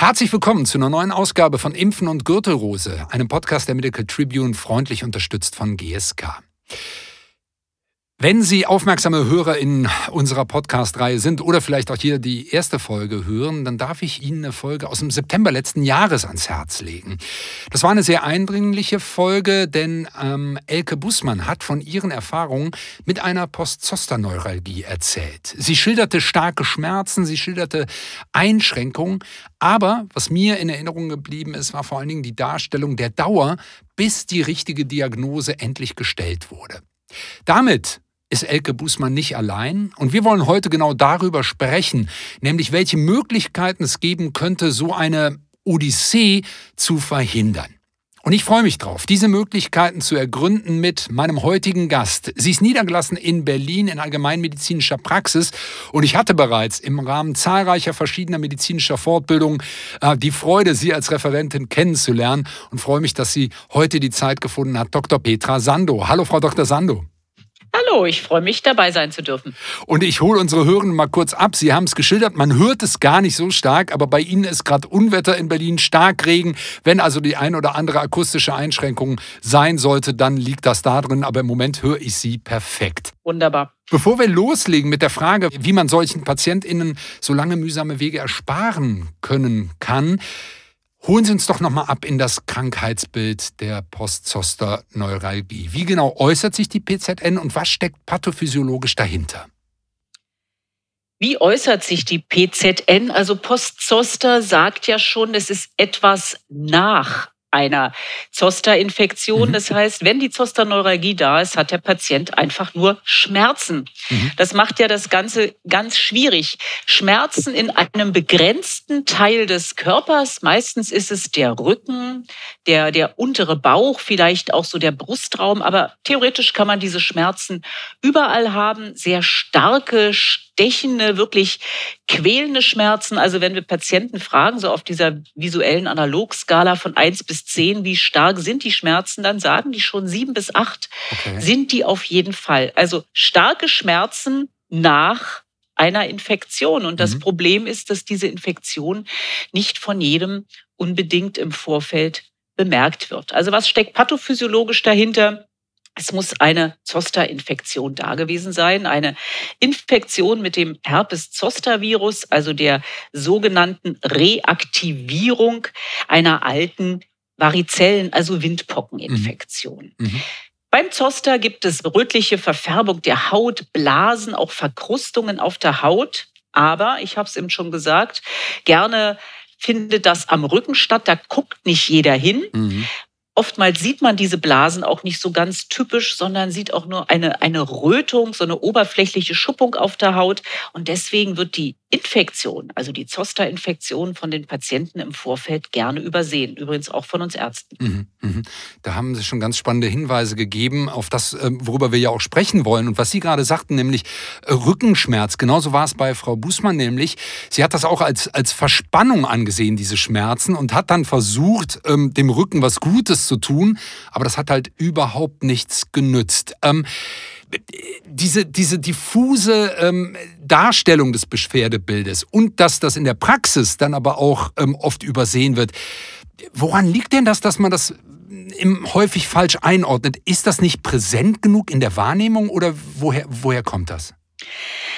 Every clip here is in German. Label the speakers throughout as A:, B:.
A: Herzlich willkommen zu einer neuen Ausgabe von Impfen und Gürtelrose, einem Podcast der Medical Tribune, freundlich unterstützt von GSK. Wenn Sie aufmerksame Hörer in unserer Podcast-Reihe sind oder vielleicht auch hier die erste Folge hören, dann darf ich Ihnen eine Folge aus dem September letzten Jahres ans Herz legen. Das war eine sehr eindringliche Folge, denn ähm, Elke Bussmann hat von ihren Erfahrungen mit einer Postzosterneuralgie erzählt. Sie schilderte starke Schmerzen, sie schilderte Einschränkungen, aber was mir in Erinnerung geblieben ist, war vor allen Dingen die Darstellung der Dauer, bis die richtige Diagnose endlich gestellt wurde. Damit ist Elke Bußmann nicht allein. Und wir wollen heute genau darüber sprechen, nämlich welche Möglichkeiten es geben könnte, so eine Odyssee zu verhindern. Und ich freue mich drauf, diese Möglichkeiten zu ergründen mit meinem heutigen Gast. Sie ist niedergelassen in Berlin in allgemeinmedizinischer Praxis und ich hatte bereits im Rahmen zahlreicher verschiedener medizinischer Fortbildungen äh, die Freude, Sie als Referentin kennenzulernen und freue mich, dass sie heute die Zeit gefunden hat. Dr. Petra Sando. Hallo, Frau Dr. Sando.
B: Hallo, ich freue mich, dabei sein zu dürfen.
A: Und ich hole unsere Hörenden mal kurz ab. Sie haben es geschildert, man hört es gar nicht so stark, aber bei Ihnen ist gerade Unwetter in Berlin, Starkregen. Wenn also die ein oder andere akustische Einschränkung sein sollte, dann liegt das da drin. Aber im Moment höre ich Sie perfekt.
B: Wunderbar.
A: Bevor wir loslegen mit der Frage, wie man solchen PatientInnen so lange mühsame Wege ersparen können kann, Holen Sie uns doch nochmal ab in das Krankheitsbild der Postzoster-Neuralgie. Wie genau äußert sich die PZN und was steckt pathophysiologisch dahinter?
B: Wie äußert sich die PZN? Also Postzoster sagt ja schon, es ist etwas nach einer Zoster-Infektion. Mhm. Das heißt, wenn die Zosterneuralgie da ist, hat der Patient einfach nur Schmerzen. Mhm. Das macht ja das Ganze ganz schwierig. Schmerzen in einem begrenzten Teil des Körpers. Meistens ist es der Rücken, der, der untere Bauch, vielleicht auch so der Brustraum. Aber theoretisch kann man diese Schmerzen überall haben. Sehr starke, stechende, wirklich quälende Schmerzen. Also wenn wir Patienten fragen, so auf dieser visuellen Analogskala von eins bis zehn, wie stark sind die Schmerzen, dann sagen die schon sieben bis acht okay. sind die auf jeden Fall. Also starke Schmerzen nach einer Infektion. Und das mhm. Problem ist, dass diese Infektion nicht von jedem unbedingt im Vorfeld bemerkt wird. Also was steckt pathophysiologisch dahinter? Es muss eine Zoster-Infektion da gewesen sein, eine Infektion mit dem Herpes-Zoster-Virus, also der sogenannten Reaktivierung einer alten Varizellen, also Windpockeninfektion. Mhm. Mhm. Beim Zoster gibt es rötliche Verfärbung der Haut, Blasen, auch Verkrustungen auf der Haut. Aber, ich habe es eben schon gesagt, gerne findet das am Rücken statt. Da guckt nicht jeder hin. Mhm. Oftmals sieht man diese Blasen auch nicht so ganz typisch, sondern sieht auch nur eine, eine Rötung, so eine oberflächliche Schuppung auf der Haut. Und deswegen wird die Infektion, also die Zoster-Infektion von den Patienten im Vorfeld gerne übersehen. Übrigens auch von uns Ärzten. Mhm,
A: mh. Da haben Sie schon ganz spannende Hinweise gegeben auf das, ähm, worüber wir ja auch sprechen wollen. Und was Sie gerade sagten, nämlich äh, Rückenschmerz. Genauso war es bei Frau Bußmann nämlich. Sie hat das auch als, als Verspannung angesehen, diese Schmerzen, und hat dann versucht, ähm, dem Rücken was Gutes zu tun. Aber das hat halt überhaupt nichts genützt. Diese, diese diffuse ähm, Darstellung des Beschwerdebildes und dass das in der Praxis dann aber auch ähm, oft übersehen wird. Woran liegt denn das, dass man das häufig falsch einordnet? Ist das nicht präsent genug in der Wahrnehmung oder woher, woher kommt das?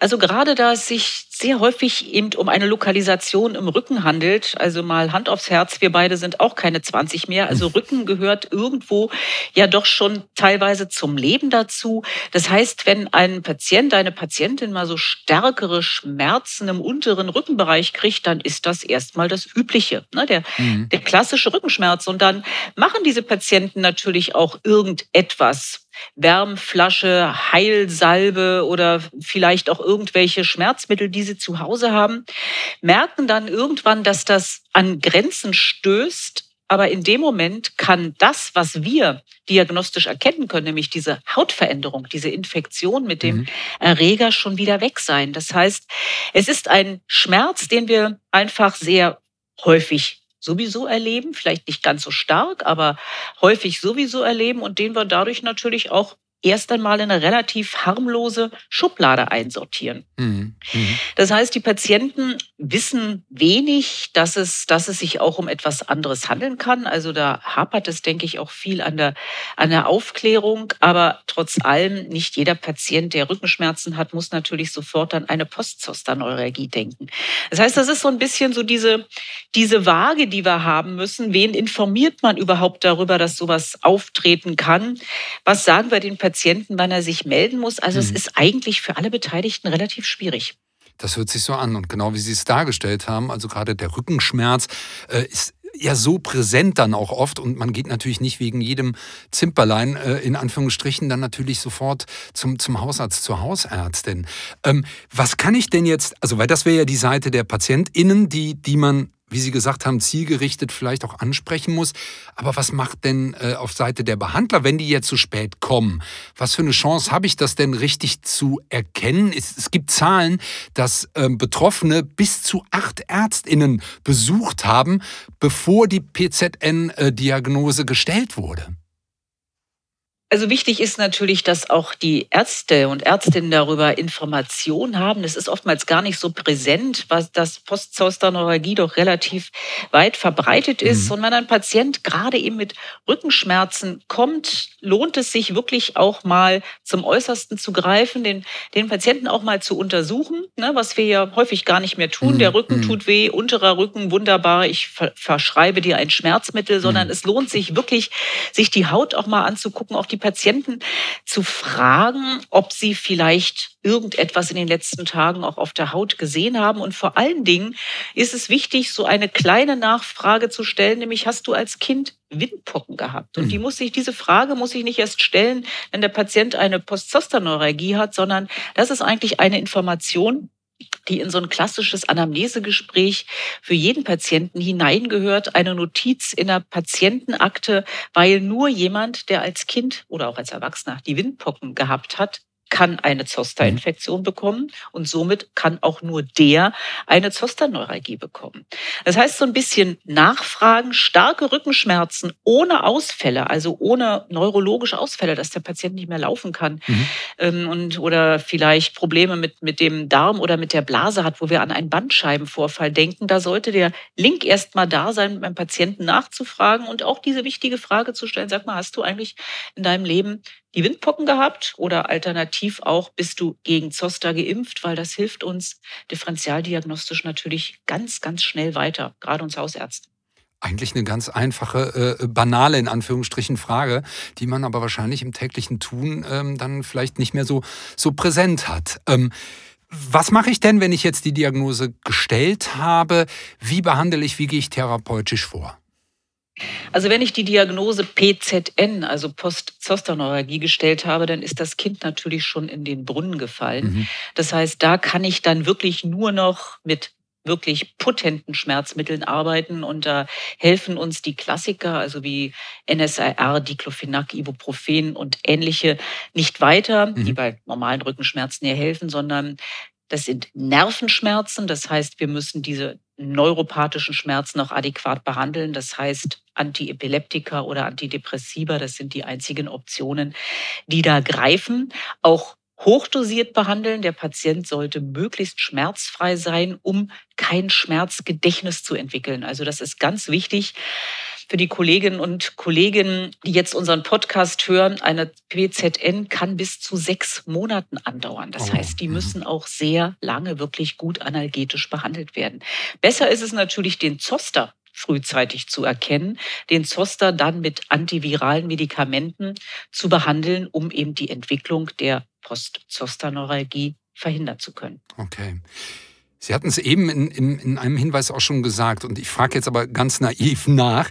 B: Also gerade da es sich sehr häufig eben um eine Lokalisation im Rücken handelt, also mal Hand aufs Herz, wir beide sind auch keine 20 mehr, also hm. Rücken gehört irgendwo ja doch schon teilweise zum Leben dazu. Das heißt, wenn ein Patient, eine Patientin mal so stärkere Schmerzen im unteren Rückenbereich kriegt, dann ist das erstmal das Übliche, ne? der, mhm. der klassische Rückenschmerz. Und dann machen diese Patienten natürlich auch irgendetwas Wärmflasche, Heilsalbe oder vielleicht auch irgendwelche Schmerzmittel, die sie zu Hause haben, merken dann irgendwann, dass das an Grenzen stößt. Aber in dem Moment kann das, was wir diagnostisch erkennen können, nämlich diese Hautveränderung, diese Infektion mit dem mhm. Erreger schon wieder weg sein. Das heißt, es ist ein Schmerz, den wir einfach sehr häufig sowieso erleben, vielleicht nicht ganz so stark, aber häufig sowieso erleben und den wir dadurch natürlich auch erst einmal in eine relativ harmlose Schublade einsortieren. Mhm. Mhm. Das heißt, die Patienten wissen wenig, dass es, dass es sich auch um etwas anderes handeln kann. Also da hapert es, denke ich, auch viel an der, an der Aufklärung. Aber trotz allem, nicht jeder Patient, der Rückenschmerzen hat, muss natürlich sofort an eine Postzosterneuralgie denken. Das heißt, das ist so ein bisschen so diese, diese Waage, die wir haben müssen. Wen informiert man überhaupt darüber, dass sowas auftreten kann? Was sagen wir den Patienten, wann er sich melden muss? Also mhm. es ist eigentlich für alle Beteiligten relativ schwierig.
A: Das hört sich so an. Und genau wie Sie es dargestellt haben, also gerade der Rückenschmerz äh, ist ja so präsent dann auch oft und man geht natürlich nicht wegen jedem Zimperlein äh, in Anführungsstrichen dann natürlich sofort zum, zum Hausarzt, zur Hausärztin. Ähm, was kann ich denn jetzt, also weil das wäre ja die Seite der PatientInnen, die, die man wie Sie gesagt haben, zielgerichtet vielleicht auch ansprechen muss. Aber was macht denn äh, auf Seite der Behandler, wenn die jetzt zu spät kommen? Was für eine Chance habe ich das denn richtig zu erkennen? Es, es gibt Zahlen, dass äh, Betroffene bis zu acht Ärztinnen besucht haben, bevor die PZN-Diagnose äh, gestellt wurde.
B: Also wichtig ist natürlich, dass auch die Ärzte und Ärztinnen darüber Informationen haben. Es ist oftmals gar nicht so präsent, was das Postzosterneuralgie doch relativ weit verbreitet ist. Mhm. Und wenn ein Patient gerade eben mit Rückenschmerzen kommt, lohnt es sich wirklich auch mal zum Äußersten zu greifen, den, den Patienten auch mal zu untersuchen, ne, was wir ja häufig gar nicht mehr tun. Mhm. Der Rücken mhm. tut weh, unterer Rücken wunderbar, ich verschreibe dir ein Schmerzmittel, sondern mhm. es lohnt sich wirklich, sich die Haut auch mal anzugucken, auch die Patienten zu fragen, ob sie vielleicht irgendetwas in den letzten Tagen auch auf der Haut gesehen haben. Und vor allen Dingen ist es wichtig, so eine kleine Nachfrage zu stellen, nämlich hast du als Kind Windpocken gehabt? Und die mhm. muss sich, diese Frage muss ich nicht erst stellen, wenn der Patient eine Postzosterneuralgie hat, sondern das ist eigentlich eine Information, die in so ein klassisches Anamnesegespräch für jeden Patienten hineingehört, eine Notiz in der Patientenakte, weil nur jemand, der als Kind oder auch als Erwachsener die Windpocken gehabt hat, kann eine Zoster-Infektion mhm. bekommen und somit kann auch nur der eine Zosterneuralgie bekommen. Das heißt, so ein bisschen nachfragen, starke Rückenschmerzen ohne Ausfälle, also ohne neurologische Ausfälle, dass der Patient nicht mehr laufen kann mhm. ähm, und oder vielleicht Probleme mit, mit dem Darm oder mit der Blase hat, wo wir an einen Bandscheibenvorfall denken. Da sollte der Link erst mal da sein, beim Patienten nachzufragen und auch diese wichtige Frage zu stellen. Sag mal, hast du eigentlich in deinem Leben die Windpocken gehabt oder alternativ auch bist du gegen Zoster geimpft, weil das hilft uns differentialdiagnostisch natürlich ganz, ganz schnell weiter, gerade uns Hausärzten.
A: Eigentlich eine ganz einfache, äh, banale in Anführungsstrichen Frage, die man aber wahrscheinlich im täglichen Tun ähm, dann vielleicht nicht mehr so, so präsent hat. Ähm, was mache ich denn, wenn ich jetzt die Diagnose gestellt habe? Wie behandle ich, wie gehe ich therapeutisch vor?
B: Also wenn ich die Diagnose PZN, also Postzosterneuralgie, gestellt habe, dann ist das Kind natürlich schon in den Brunnen gefallen. Mhm. Das heißt, da kann ich dann wirklich nur noch mit wirklich potenten Schmerzmitteln arbeiten und da helfen uns die Klassiker, also wie NSAR, Diclofenac, Ibuprofen und ähnliche nicht weiter, mhm. die bei normalen Rückenschmerzen hier helfen, sondern das sind Nervenschmerzen. Das heißt, wir müssen diese neuropathischen Schmerzen auch adäquat behandeln. Das heißt, Antiepileptika oder Antidepressiva, das sind die einzigen Optionen, die da greifen. Auch hochdosiert behandeln. Der Patient sollte möglichst schmerzfrei sein, um kein Schmerzgedächtnis zu entwickeln. Also das ist ganz wichtig für die Kolleginnen und Kollegen, die jetzt unseren Podcast hören, eine PZN kann bis zu sechs Monaten andauern. Das oh. heißt, die mhm. müssen auch sehr lange wirklich gut analgetisch behandelt werden. Besser ist es natürlich, den Zoster frühzeitig zu erkennen, den Zoster dann mit antiviralen Medikamenten zu behandeln, um eben die Entwicklung der Postzosterneuralgie verhindern zu können.
A: Okay. Sie hatten es eben in, in, in einem Hinweis auch schon gesagt und ich frage jetzt aber ganz naiv nach.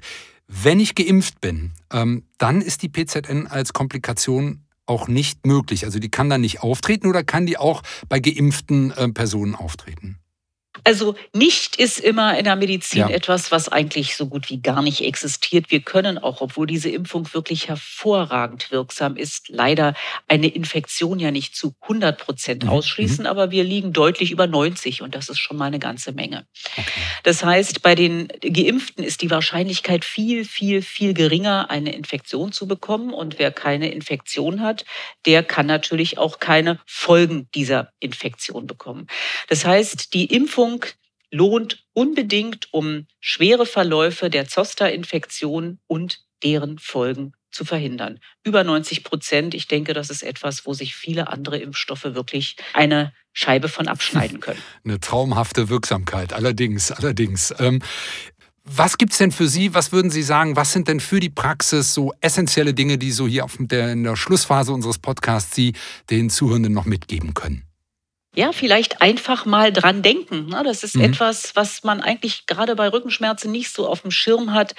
A: Wenn ich geimpft bin, ähm, dann ist die PZN als Komplikation auch nicht möglich. Also die kann dann nicht auftreten oder kann die auch bei geimpften äh, Personen auftreten?
B: Also nicht ist immer in der Medizin ja. etwas, was eigentlich so gut wie gar nicht existiert. Wir können auch, obwohl diese Impfung wirklich hervorragend wirksam ist, leider eine Infektion ja nicht zu 100 Prozent mhm. ausschließen, mhm. aber wir liegen deutlich über 90 und das ist schon mal eine ganze Menge. Okay. Das heißt, bei den Geimpften ist die Wahrscheinlichkeit viel, viel, viel geringer, eine Infektion zu bekommen und wer keine Infektion hat, der kann natürlich auch keine Folgen dieser Infektion bekommen. Das heißt, die Impfung lohnt unbedingt, um schwere Verläufe der Zoster-Infektion und deren Folgen zu verhindern. Über 90 Prozent. Ich denke, das ist etwas, wo sich viele andere Impfstoffe wirklich eine Scheibe von abschneiden können.
A: Eine traumhafte Wirksamkeit, allerdings, allerdings. Ähm, was gibt es denn für Sie? Was würden Sie sagen? Was sind denn für die Praxis so essentielle Dinge, die so hier auf der, in der Schlussphase unseres Podcasts Sie den Zuhörenden noch mitgeben können?
B: Ja, vielleicht einfach mal dran denken. Ne? Das ist mhm. etwas, was man eigentlich gerade bei Rückenschmerzen nicht so auf dem Schirm hat.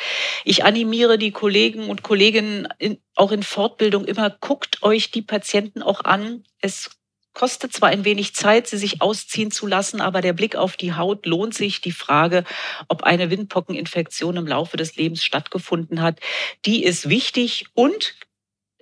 B: Ich animiere die Kollegen und Kolleginnen in, auch in Fortbildung immer, guckt euch die Patienten auch an. Es kostet zwar ein wenig Zeit, sie sich ausziehen zu lassen, aber der Blick auf die Haut lohnt sich. Die Frage, ob eine Windpockeninfektion im Laufe des Lebens stattgefunden hat, die ist wichtig und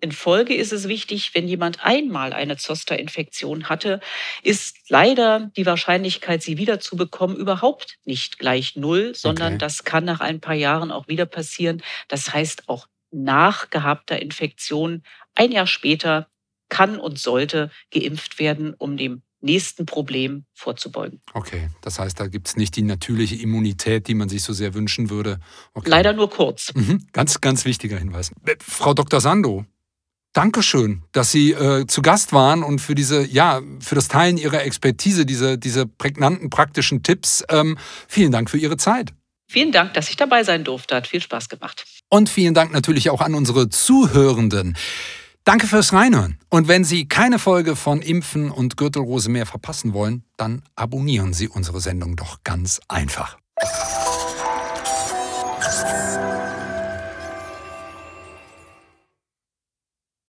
B: in Folge ist es wichtig, wenn jemand einmal eine Zoster-Infektion hatte, ist leider die Wahrscheinlichkeit, sie wieder zu bekommen, überhaupt nicht gleich null, sondern okay. das kann nach ein paar Jahren auch wieder passieren. Das heißt, auch nach gehabter Infektion, ein Jahr später, kann und sollte geimpft werden, um dem nächsten Problem vorzubeugen.
A: Okay, das heißt, da gibt es nicht die natürliche Immunität, die man sich so sehr wünschen würde. Okay.
B: Leider nur kurz.
A: Mhm. Ganz, ganz wichtiger Hinweis. Äh, Frau Dr. Sando, Dankeschön, dass Sie äh, zu Gast waren und für diese, ja, für das Teilen Ihrer Expertise, diese, diese prägnanten praktischen Tipps. Ähm, vielen Dank für Ihre Zeit.
B: Vielen Dank, dass ich dabei sein durfte. Hat viel Spaß gemacht.
A: Und vielen Dank natürlich auch an unsere Zuhörenden. Danke fürs Reinhören. Und wenn Sie keine Folge von Impfen und Gürtelrose mehr verpassen wollen, dann abonnieren Sie unsere Sendung doch ganz einfach.